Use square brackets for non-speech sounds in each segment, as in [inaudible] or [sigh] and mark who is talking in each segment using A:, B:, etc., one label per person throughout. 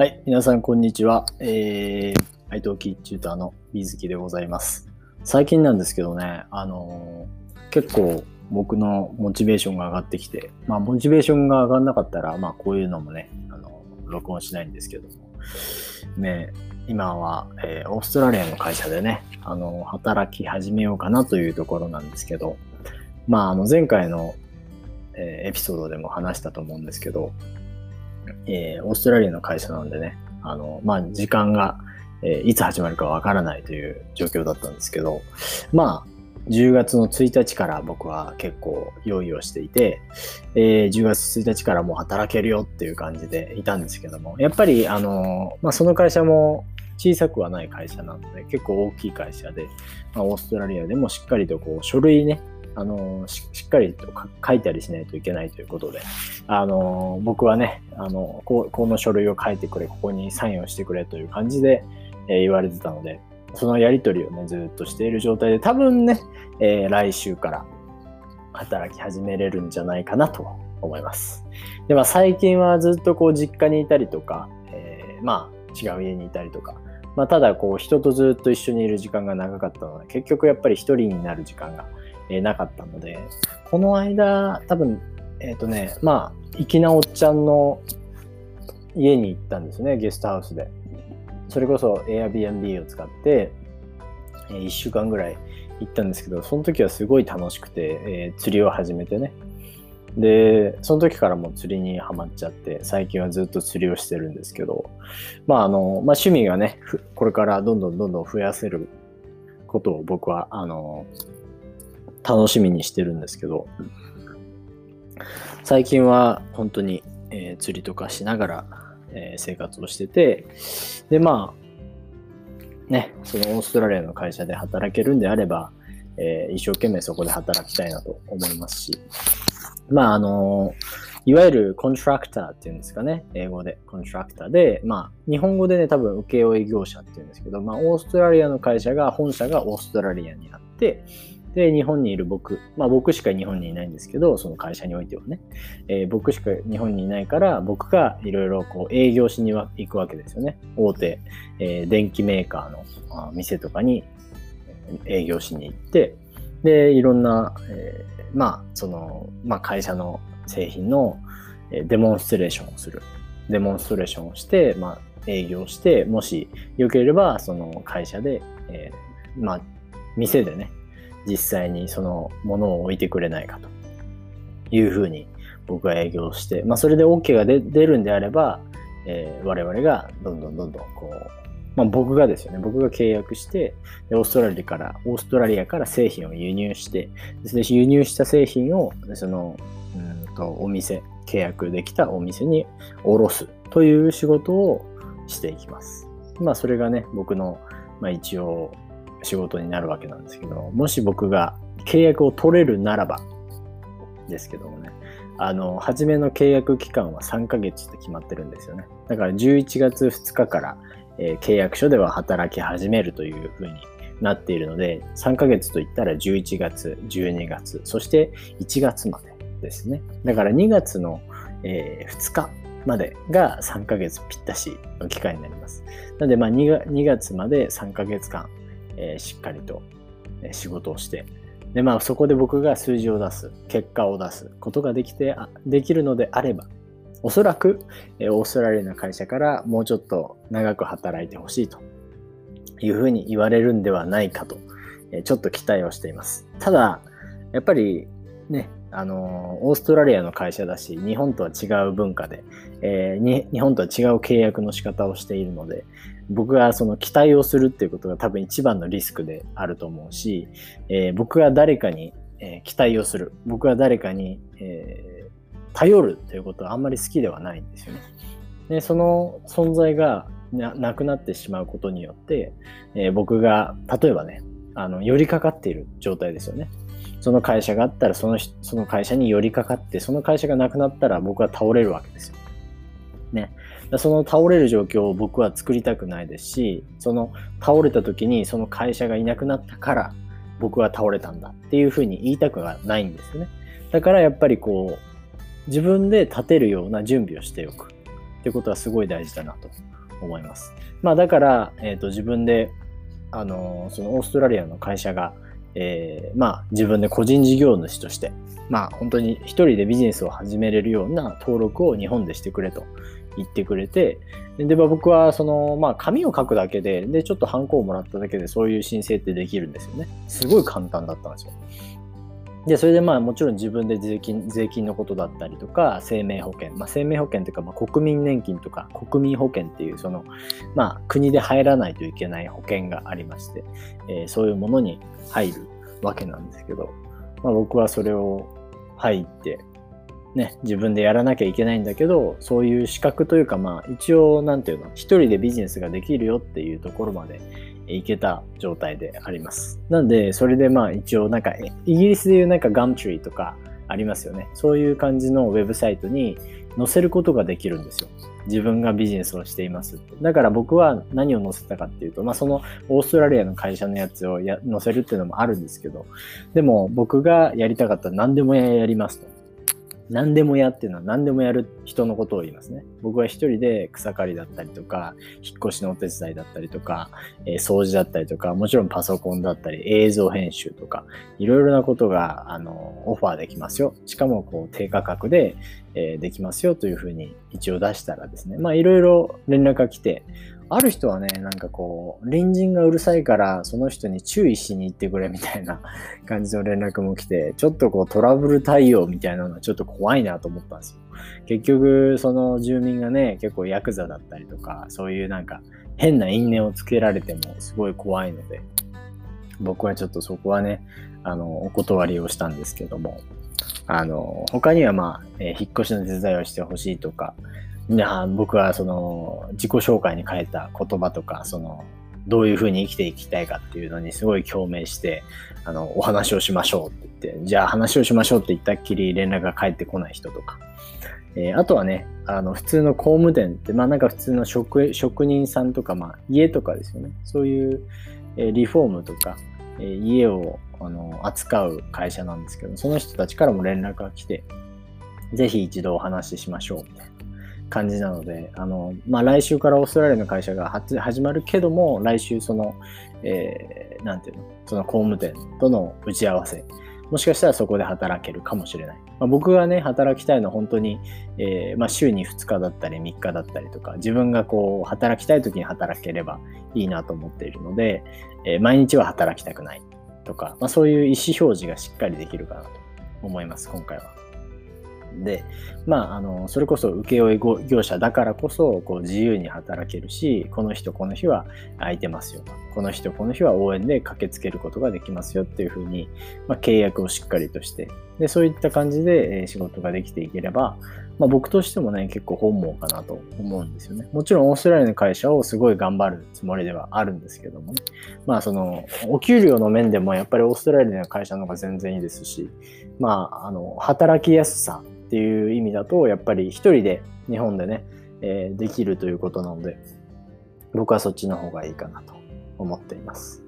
A: はい、皆さんこんにちは。えー、愛藤キッチューターの水木でございます。最近なんですけどね、あのー結構僕のモチベーションが上がってきて、まあモチベーションが上がんなかったら、まあこういうのもね、あの録音しないんですけども、ね、今は、えーオーストラリアの会社でね、あの働き始めようかなというところなんですけど、まああの前回の、えエピソードでも話したと思うんですけど、えーオーストラリアの会社なんでね、あの、まあ、時間が、えーいつ始まるかわからないという状況だったんですけど、まあ、10月の1日から僕は結構用意をしていて、えー10月1日からもう働けるよっていう感じでいたんですけども、やっぱり、あの、まあ、その会社も小さくはない会社なので、結構大きい会社で、まあ、オーストラリアでもしっかりとこう書類ね、あのしっかりと書いたりしないといけないということで、あの僕はね、あのここの書類を書いてくれ、ここにサインをしてくれという感じで、えー言われてたので、そのやり取りをね、ずっとしている状態で、多分ね、えー来週から働き始めれるんじゃないかなと思います。で、まあ最近はずっとこう実家にいたりとか、えーまあ違う家にいたりとか、まあただこう人とずっと一緒にいる時間が長かったので、結局やっぱり一人になる時間が、えなかったので、この間多分、えっ、とね、まあ、粋なおっちゃんの家に行ったんですね、ゲストハウスで。それこそ Airbnb を使って、え1週間ぐらい行ったんですけど、その時はすごい楽しくて、えー釣りを始めてね。で、その時からも釣りにはまっちゃって、最近はずっと釣りをしてるんですけど、まああの、まあ趣味がね、これからどんどんどんどん増やせることを僕は、あの、楽しみにしてるんですけど、最近は本当に、えー釣りとかしながら、えー生活をしてて、で、まあ、ね、そのオーストラリアの会社で働けるんであれば、えー一生懸命そこで働きたいなと思いますし、まあ、あのいわゆるコントラクターっていうんですかね、英語でコントラクターで、まあ、日本語でね、多分請負業者っていうんですけど、まあ、オーストラリアの会社が、本社がオーストラリアにあって、で、日本にいる僕、まあ僕しか日本にいないんですけど、その会社においてはね、えー僕しか日本にいないから、僕がいろいろこう営業しには行くわけですよね。大手、えー電機メーカーのあ店とかに営業しに行って、で、いろんな、えーまあ、その、まあ会社の製品のデモンストレーションをする。デモンストレーションをして、まあ営業して、もしよければ、その会社で、えーまあ、店でね、実際にそのものを置いてくれないかというふうに僕は営業して、まあ、それで OK が出るんであれば、えー我々がどんどんどんどんこう、まあ、僕がですよね、僕が契約して、でオーストラリアから、オーストラリアから製品を輸入して、で輸入した製品を、その、うんとお店、契約できたお店に卸すという仕事をしていきます。まあ、それがね、僕の、まあ、一応、仕事になるわけなんですけど、もし僕が契約を取れるならばですけどもね、あの、初めの契約期間は3ヶ月って決まってるんですよね。だから11月2日から、えー契約書では働き始めるというふうになっているので、3ヶ月といったら11月、12月、そして1月までですね。だから2月の、えー2日までが3ヶ月ぴったしの期間になります。なので、まあ 2, 2月まで3ヶ月間、えーしっかりと仕事をして、で、まあそこで僕が数字を出す、結果を出すことができて、できるのであれば、おそらく、えオーストラリアの会社からもうちょっと長く働いてほしいというふうに言われるんではないかと、えちょっと期待をしています。ただ、やっぱりね、あのオーストラリアの会社だし、日本とは違う文化で、えー日本とは違う契約の仕方をしているので、僕がその期待をするっていうことが多分一番のリスクであると思うし、えー僕が誰かに、えー期待をする、僕が誰かに、え頼るということはあんまり好きではないんですよね。で、その存在がなくなってしまうことによって、え僕が例えばね、あの寄りかかっている状態ですよね。その会社があったらそのその会社に寄りかかって、その会社がなくなったら僕は倒れるわけですよ。ね。その倒れる状況を僕は作りたくないですし、その倒れた時にその会社がいなくなったから僕は倒れたんだっていうふうに言いたくはないんですよね。だからやっぱりこう、自分で立てるような準備をしておく。ってことはすごい大事だなと思います。まあだから、えっ、ー、と自分で、あのそのオーストラリアの会社が、えー、まあ自分で個人事業主として、まあ本当に一人でビジネスを始めれるような登録を日本でしてくれと言ってくれて、で、まあ、僕はその、まあ紙を書くだけで、で、ちょっとハンコをもらっただけでそういう申請ってできるんですよね。すごい簡単だったんですよ。で、それでまあもちろん自分で税金、税金のことだったりとか、生命保険、まあ生命保険というか、まあ国民年金とか国民保険っていうその、まあ国で入らないといけない保険がありまして、えー、そういうものに入るわけなんですけど、まあ僕はそれを入って、ね、自分でやらなきゃいけないんだけど、そういう資格というか、まあ一応、なんていうの、一人でビジネスができるよっていうところまで、いけた状態であります。なんで、それでまあ一応なんか、イギリスでいうなんかガムトリーとかありますよね。そういう感じのウェブサイトに載せることができるんですよ。自分がビジネスをしていますってだから僕は何を載せたかっていうと、まあそのオーストラリアの会社のやつをや載せるっていうのもあるんですけど、でも僕がやりたかったら何でもやりますと。何でもやっていうのは何でもやる人のことを言いますね。僕は一人で草刈りだったりとか、引っ越しのお手伝いだったりとか、えー、掃除だったりとか、もちろんパソコンだったり、映像編集とか、いろいろなことが、あの、オファーできますよ。しかも、こう、低価格で、えー、できますよというふうに一応出したらですね、まあ、いろいろ連絡が来て、ある人はね、なんかこう、隣人がうるさいから、その人に注意しに行ってくれみたいな [laughs] 感じの連絡も来て、ちょっとこうトラブル対応みたいなのはちょっと怖いなと思ったんですよ。結局、その住民がね、結構ヤクザだったりとか、そういうなんか変な因縁をつけられてもすごい怖いので、僕はちょっとそこはね、あの、お断りをしたんですけども、あの、他にはまあ、えー、引っ越しの手伝いをしてほしいとか、な僕はその自己紹介に書いた言葉とか、そのどういうふうに生きていきたいかっていうのにすごい共鳴して、あの、お話をしましょうって言って、じゃあ話をしましょうって言ったっきり連絡が返ってこない人とか。えー、あとはね、あの、普通の工務店って、まあなんか普通の職職人さんとか、まあ家とかですよね。そういう、えー、リフォームとか、えー、家をあの扱う会社なんですけど、その人たちからも連絡が来て、ぜひ一度お話ししましょうみたいな。感じなので、あの、まあ、来週からオーストラリアの会社が始まるけども、来週その、えー、なんていうの、その工務店との打ち合わせ、もしかしたらそこで働けるかもしれない。まあ、僕がね、働きたいのは本当に、えー、まあ、週に2日だったり3日だったりとか、自分がこう、働きたい時に働ければいいなと思っているので、えー、毎日は働きたくないとか、まあ、そういう意思表示がしっかりできるかなと思います、今回は。で、まあ、あの、それこそ請負業者だからこそ、こう、自由に働けるし、この人この日は空いてますよと。この人この日は応援で駆けつけることができますよっていうふうに、まあ、契約をしっかりとして、で、そういった感じで、仕事ができていければ、まあ、僕としてもね、結構本望かなと思うんですよね。もちろんオーストラリアの会社をすごい頑張るつもりではあるんですけどもね。まあその、お給料の面でもやっぱりオーストラリアの会社の方が全然いいですし、まあ、あの、働きやすさっていう意味だと、やっぱり一人で日本でね、えー、できるということなので、僕はそっちの方がいいかなと思っています。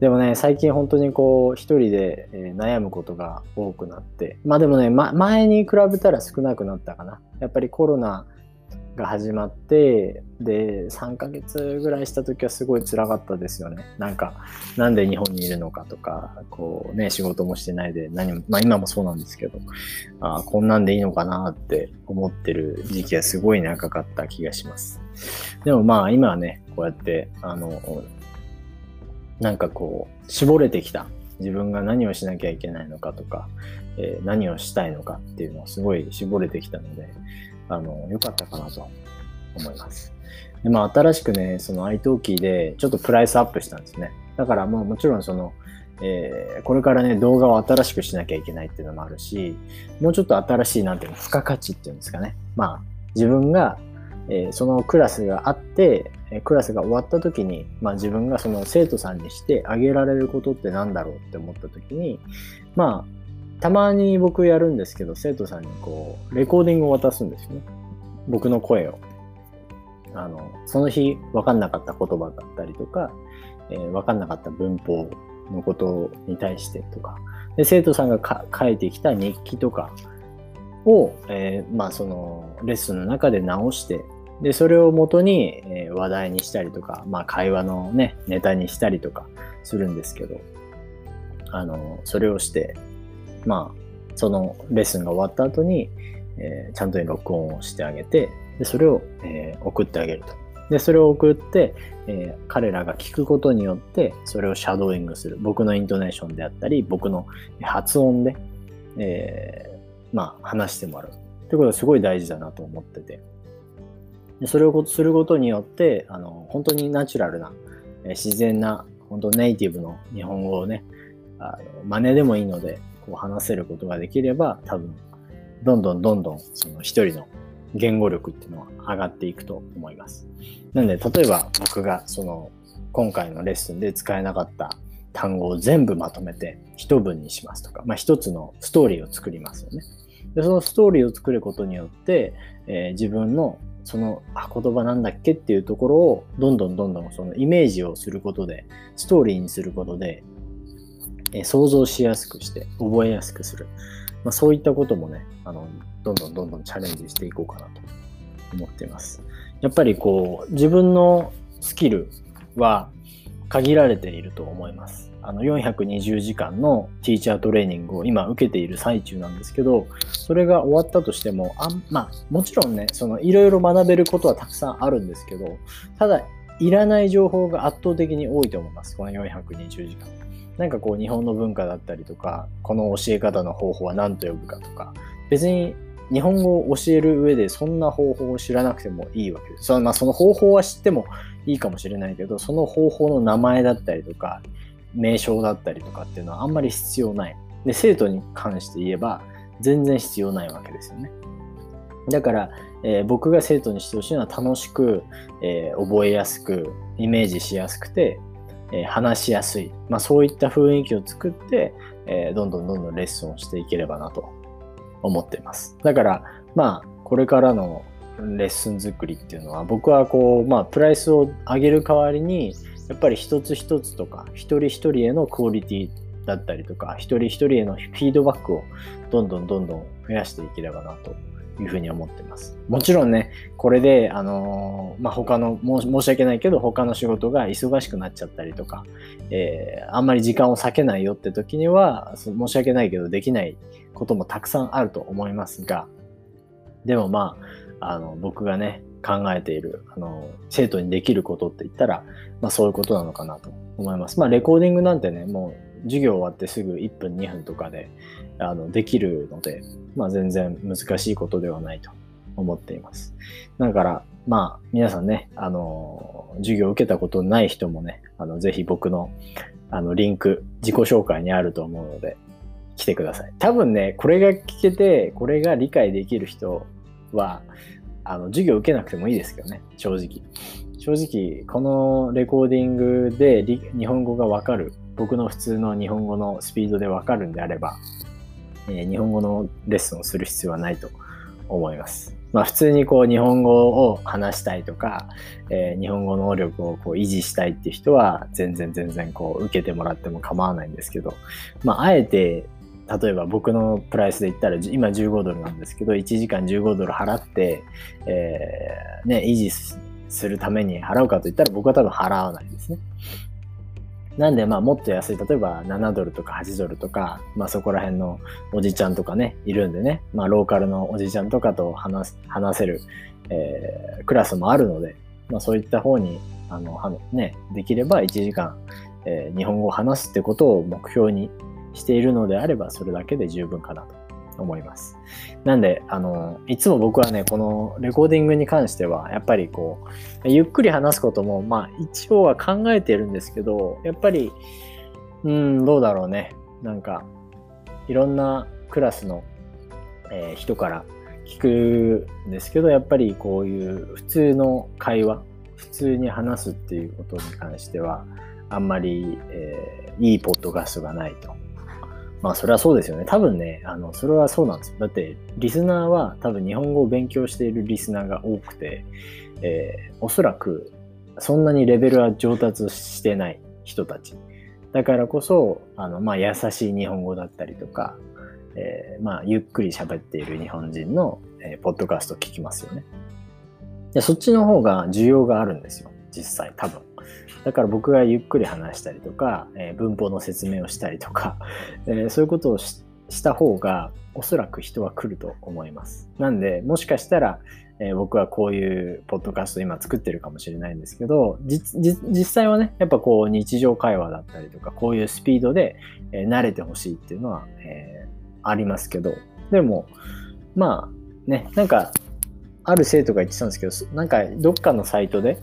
A: でもね、最近本当にこう、一人で、え悩むことが多くなって、まあでもね、ま、前に比べたら少なくなったかな。やっぱりコロナが始まって、で、3ヶ月ぐらいした時はすごい辛かったですよね。なんか、なんで日本にいるのかとか、こうね、仕事もしてないで、何も、まあ今もそうなんですけど、あこんなんでいいのかなって思ってる時期はすごい長かった気がします。でもまあ今はね、こうやって、あの、なんかこう、絞れてきた。自分が何をしなきゃいけないのかとか、えー、何をしたいのかっていうのをすごい絞れてきたので、あの、良かったかなと思います。で、まあ、新しくね、その iTalki でちょっとプライスアップしたんですね。だからまあもちろんその、えー、これからね、動画を新しくしなきゃいけないっていうのもあるし、もうちょっと新しい、なんていうの、付加価値っていうんですかね。まあ、自分が、えー、そのクラスがあって、クラスが終わった時に、まあ自分がその生徒さんにしてあげられることって何だろうって思った時に、まあ、たまに僕やるんですけど、生徒さんにこう、レコーディングを渡すんですよね。僕の声を。あの、その日分かんなかった言葉だったりとか、えー、分かんなかった文法のことに対してとか、で生徒さんが書いてきた日記とかを、えー、まあそのレッスンの中で直してでそれをもとに、え、話題にしたりとか、まあ、会話のねネタにしたりとかするんですけどあのそれをしてまあそのレッスンが終わった後に、えー、ちゃんと録音をしてあげてでそれを、えー、送ってあげると。で、それを送って、えー、彼らが聞くことによって、それをシャドーイングする。僕のイントネーションであったり、僕の発音で、えー、まあ、話してもらう。ってことはすごい大事だなと思ってて。でそれをすることによって、あの、本当にナチュラルな、えー、自然な、本当ネイティブの日本語をね、あの真似でもいいので、こう話せることができれば、多分、どんどんどんどん、その一人の言語力っていうのは上がっていくと思います。なんで、例えば僕がその今回のレッスンで使えなかった単語を全部まとめて一文にしますとか、まあ一つのストーリーを作りますよね。で、そのストーリーを作ることによって、えー、自分のそのあ言葉なんだっけっていうところをどんどんどんどんそのイメージをすることでストーリーにすることで、えー、想像しやすくして覚えやすくする、まあ、そういったこともねあのどんどんどんどんチャレンジしていこうかなと思っています。やっぱりこう、自分のスキルは限られていると思います。あの420時間のティーチャートレーニングを今受けている最中なんですけど、それが終わったとしても、あまあ、もちろんね、そのいろいろ学べることはたくさんあるんですけど、ただ、いらない情報が圧倒的に多いと思います。この420時間。なんかこう日本の文化だったりとか、この教え方の方法は何と呼ぶかとか、別に日本語を教える上でそんな方法を知らなくてもいいわけです。その,、まあ、その方法は知ってもいいかもしれないけど、その方法の名前だったりとか、名称だったりとかっていうのはあんまり必要ない。で、生徒に関して言えば全然必要ないわけですよね。だから、えー、僕が生徒にしてほしいのは楽しく、えー、覚えやすく、イメージしやすくて、えー、話しやすい。まあそういった雰囲気を作って、えどんどんどんどんレッスンをしていければなと思っています。だから、まあ、これからのレッスン作りっていうのは、僕はこう、まあ、プライスを上げる代わりに、やっぱり一つ一つとか、一人一人へのクオリティだったりとか、一人一人へのフィードバックをどんどんどんどん増やしていければなというふうに思ってます。もちろんね、これで、あのー、まあ、他の申し訳ないけど、他の仕事が忙しくなっちゃったりとか、えー、あんまり時間を割けないよって時には、申し訳ないけどできないこともたくさんあると思いますが、でもまあ、あの、僕がね、考えている、あの、生徒にできることって言ったら、まあそういうことなのかなと思います。まあレコーディングなんてね、もう授業終わってすぐ1分2分とかで、あの、できるので、まあ全然難しいことではないと思っています。だから、まあ皆さんね、あの、授業を受けたことない人もね、あの、ぜひ僕の、あの、リンク、自己紹介にあると思うので、来てください。多分ね、これが聞けて、これが理解できる人は、あの、授業受けなくてもいいですけどね、正直。正直、このレコーディングで日本語がわかる、僕の普通の日本語のスピードでわかるんであれば、え、日本語のレッスンをする必要はないと思います。まあ普通にこう日本語を話したいとか、えー、日本語能力をこう維持したいっていう人は全然全然こう受けてもらっても構わないんですけど、まああえて例えば僕のプライスで言ったら今15ドルなんですけど1時間15ドル払って、えー、ね、維持するために払うかといったら僕は多分払わないですね。なんでまあもっと安い例えば7ドルとか8ドルとか、まあ、そこら辺のおじちゃんとかねいるんでね、まあ、ローカルのおじちゃんとかと話話せる、えー、クラスもあるので、まあ、そういった方にあのね、できれば1時間、えー、日本語を話すってことを目標にしているのであれば、それだけで十分かなと。思います。なんで、あの、いつも僕はね、このレコーディングに関しては、やっぱりこう、ゆっくり話すことも、まあ、一応は考えてるんですけど、やっぱり、うん、どうだろうね。なんか、いろんなクラスの、えー、人から聞くんですけど、やっぱりこういう普通の会話、普通に話すっていうことに関しては、あんまり、えー、いいポッドキャスがないとまあそれはそうですよね。多分ね、あの、それはそうなんですよ。だって、リスナーは多分日本語を勉強しているリスナーが多くて、えー、おそらくそんなにレベルは上達してない人たち。だからこそ、あの、まあ優しい日本語だったりとか、えー、まあ、ゆっくり喋っている日本人の、えー、ポッドキャスト聞きますよね。でそっちの方が需要があるんですよ。実際、多分。だから僕がゆっくり話したりとか、えー、文法の説明をしたりとか、[laughs] えそういうことをした方が、おそらく人は来ると思います。なんで、もしかしたら、えー、僕はこういうポッドキャスト今作ってるかもしれないんですけど、実際はね、やっぱこう日常会話だったりとか、こういうスピードで、えー、慣れてほしいっていうのは、えー、ありますけど、でも、まあね、なんか、ある生徒が言ってたんですけど、なんかどっかのサイトで、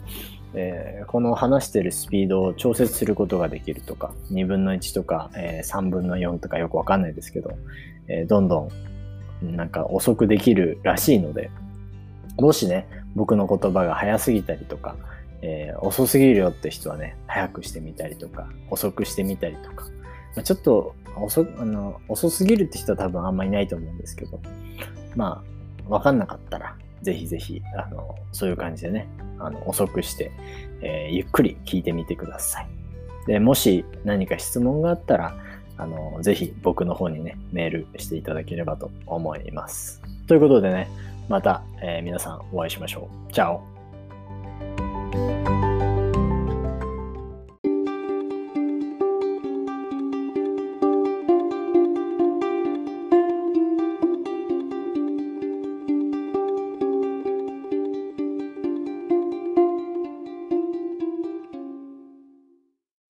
A: えー、この話してるスピードを調節することができるとか、2分の1とか、えー、3分の4とかよくわかんないですけど、えー、どんどんなんか遅くできるらしいので、もしね、僕の言葉が早すぎたりとか、え、遅すぎるよって人はね、早くしてみたりとか、遅くしてみたりとか、まあ、ちょっと遅あの遅すぎるって人は多分あんまいないと思うんですけど、まあ、わかんなかったら、ぜひぜひ、あの、そういう感じでね、あの、遅くして、えー、ゆっくり聞いてみてください。で、もし何か質問があったら、あの、ぜひ僕の方にね、メールしていただければと思います。ということでね、また、えー、皆さんお会いしましょう。チャオ